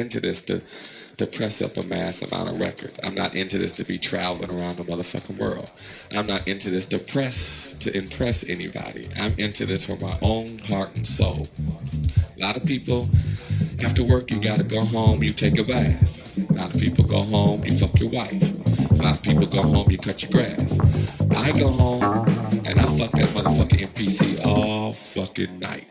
into this to to press up a mass amount of records. I'm not into this to be traveling around the motherfucking world. I'm not into this to press to impress anybody. I'm into this for my own heart and soul. A lot of people after work you gotta go home, you take a bath. A lot of people go home, you fuck your wife. A lot of people go home, you cut your grass. I go home and I fuck that motherfucking MPC all fucking night.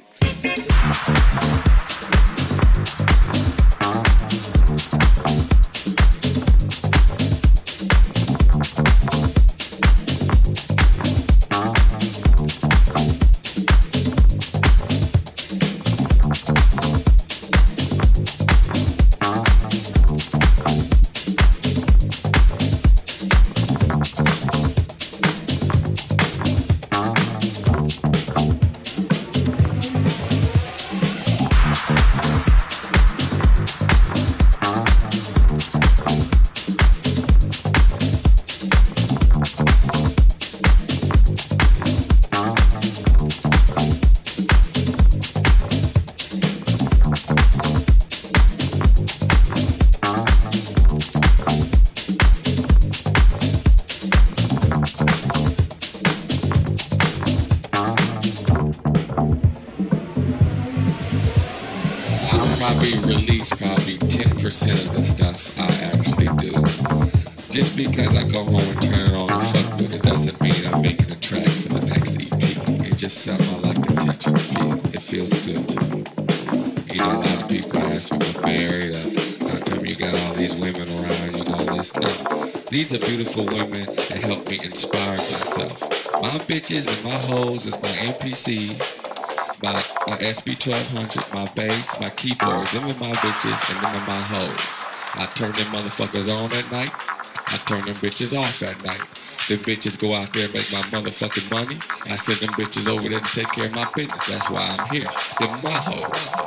These are beautiful women that help me inspire myself. My bitches and my hoes is my MPCs my, my SP1200, my bass, my keyboards. Them are my bitches and them are my hoes. I turn them motherfuckers on at night. I turn them bitches off at night. The bitches go out there and make my motherfucking money. I send them bitches over there to take care of my business. That's why I'm here. Them my hoes.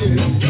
you.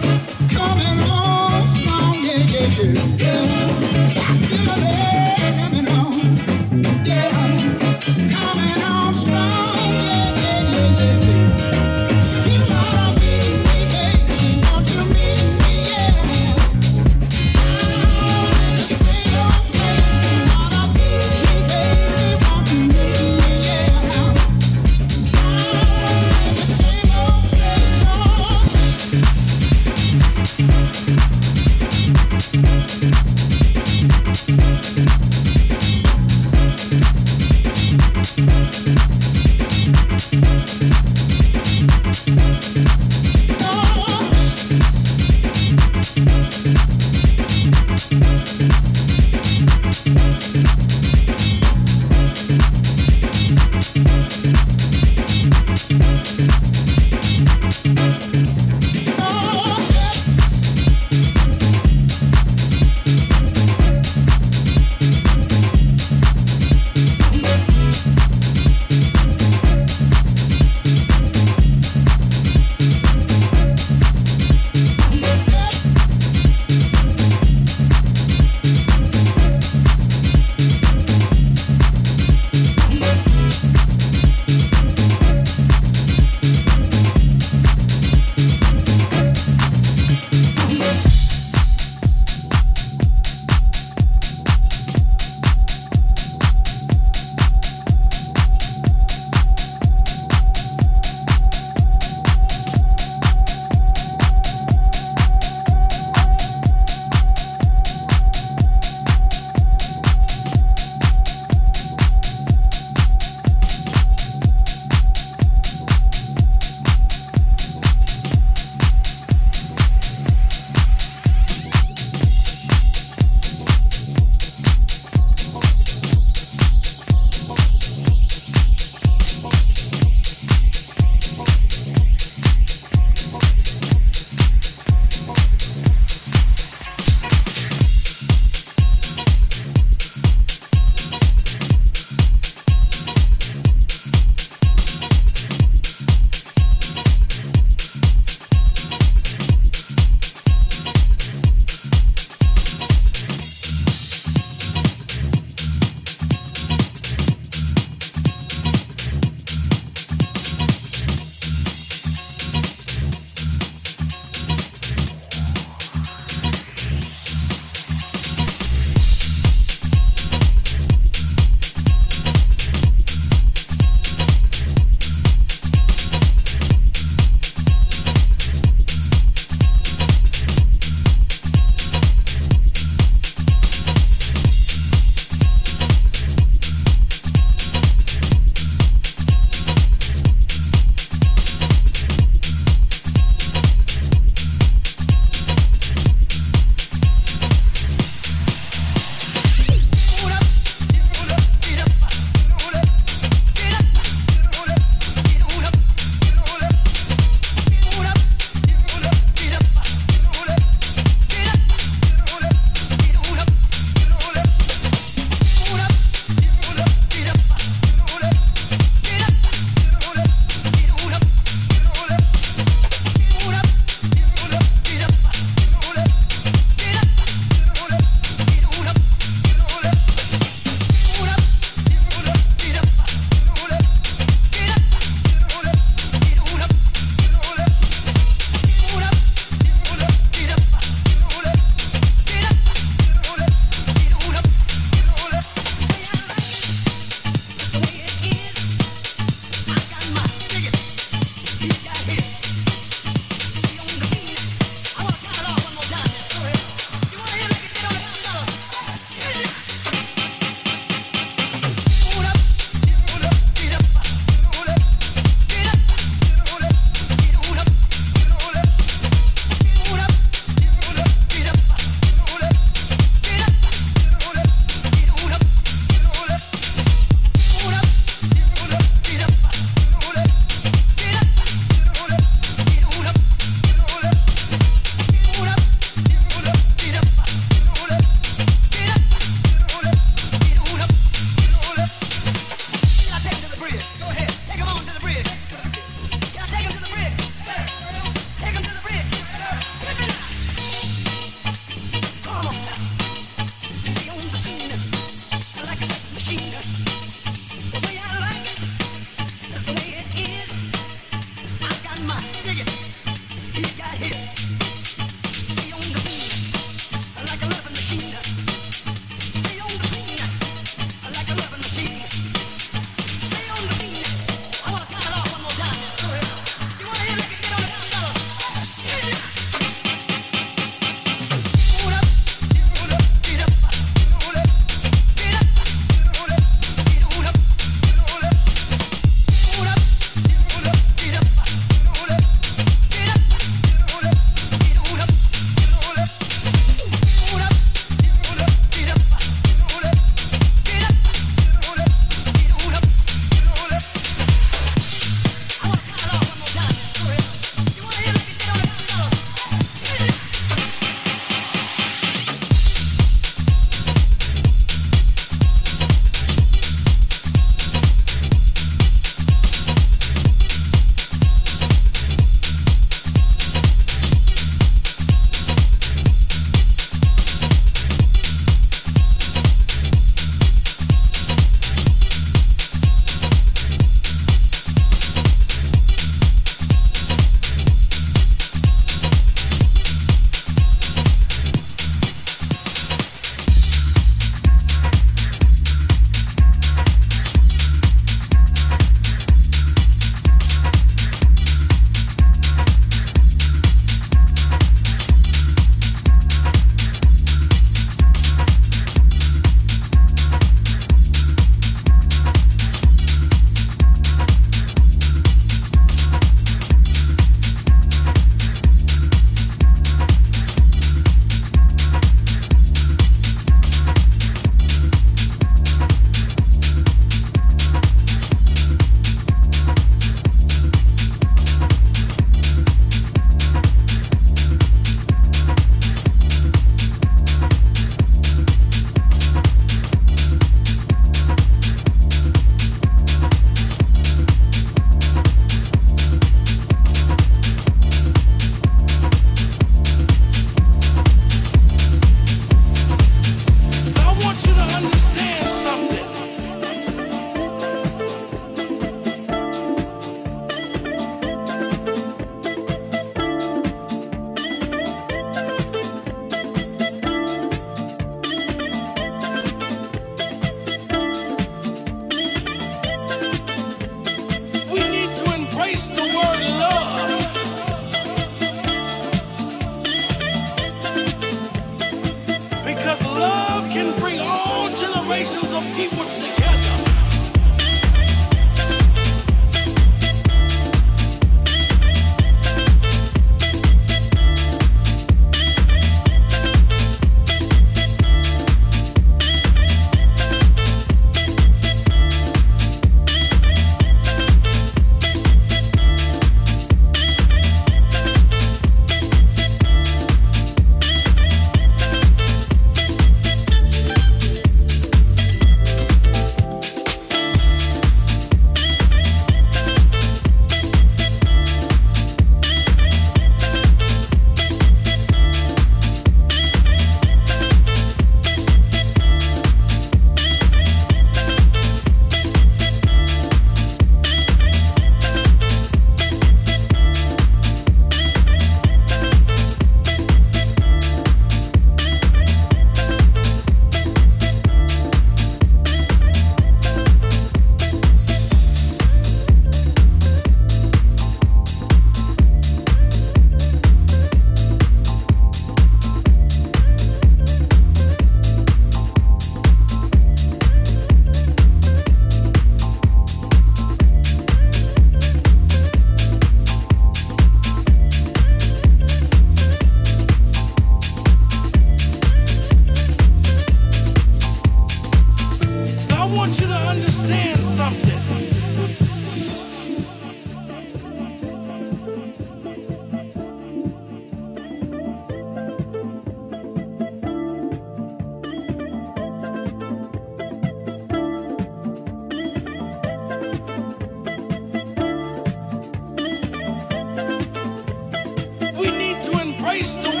Cristo.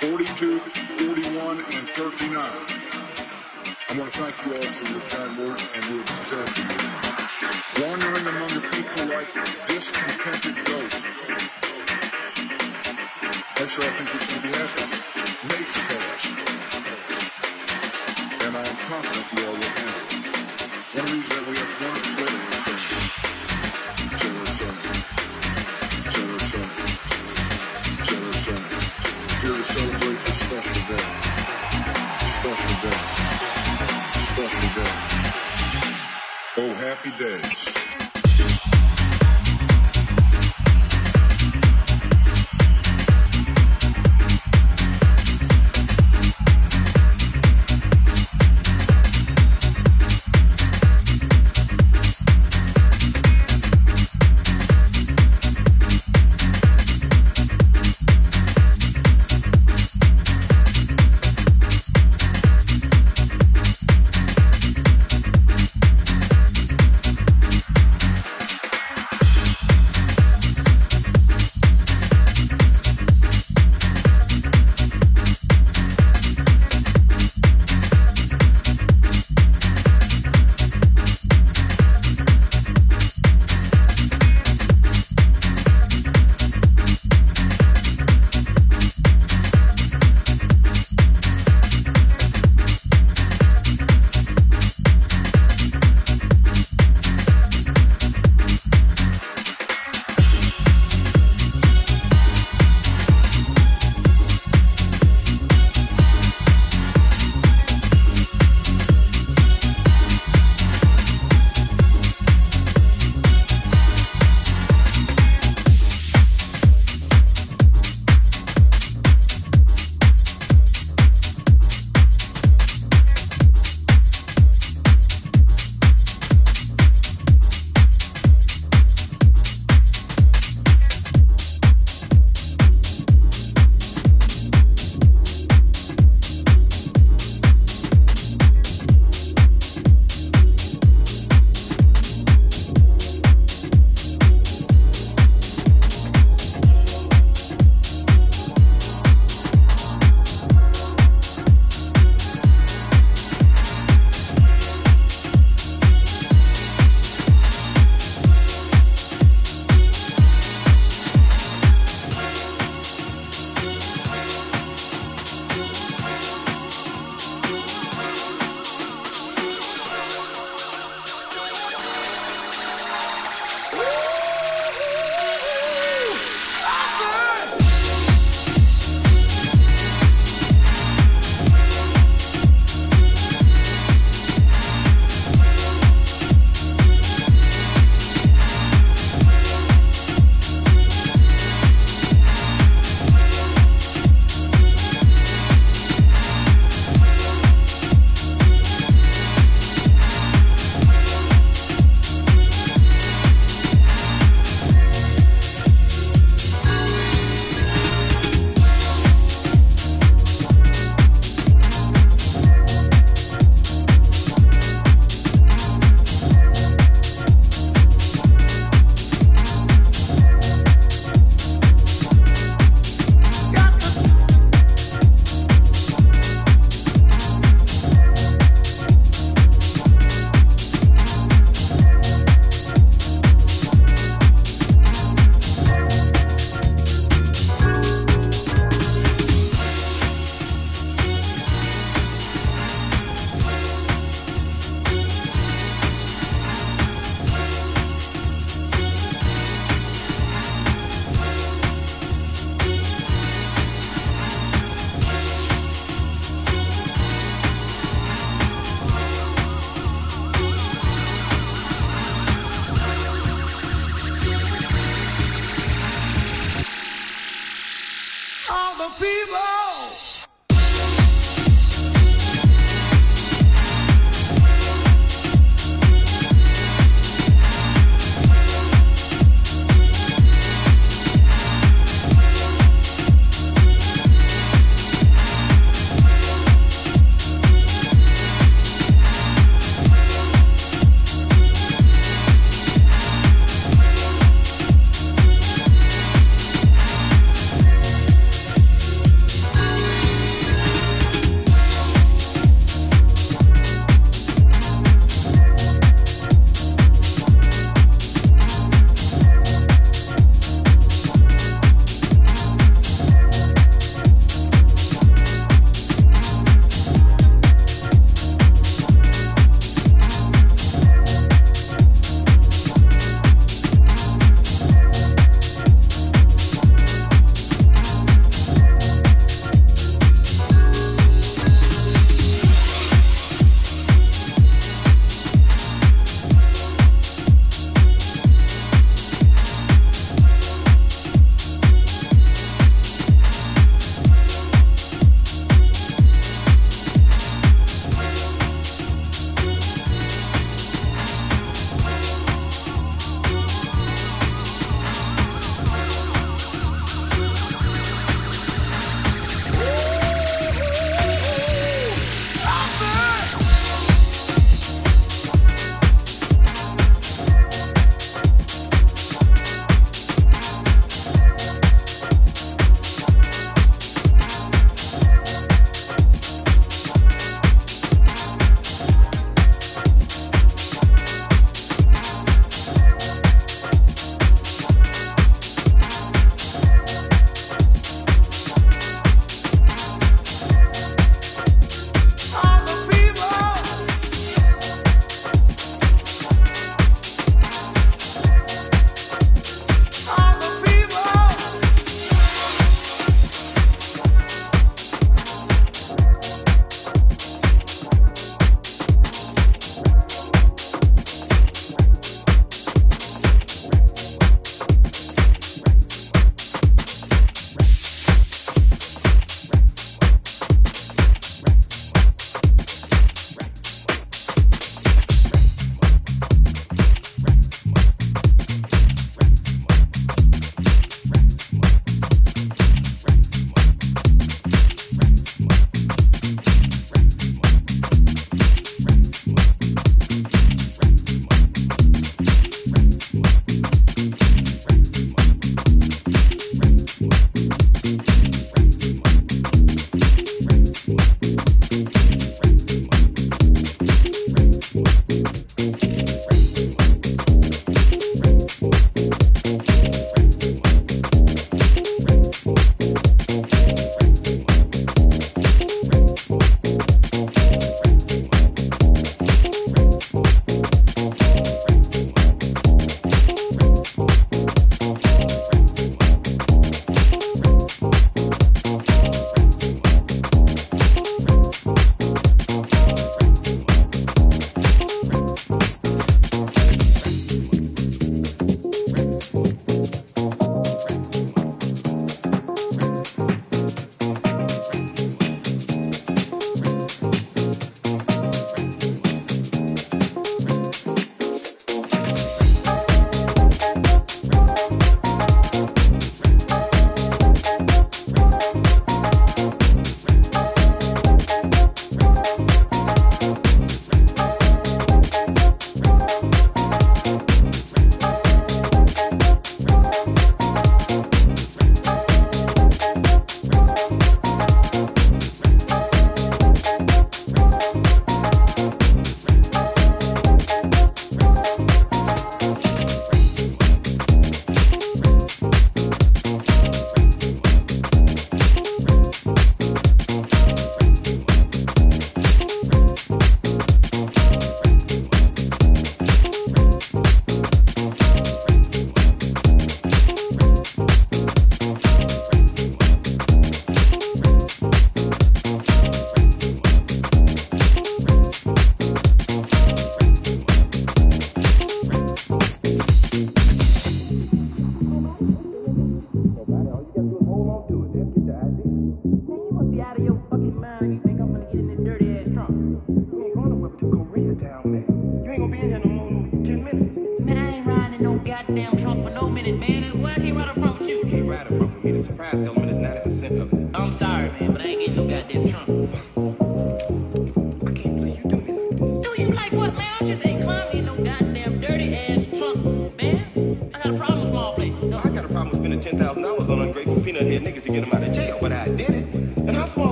42, 41, and 39. I want to thank you all for your kind words and your success. Wandering among the people like discontented ghosts. happy days.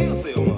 Quem é o seu?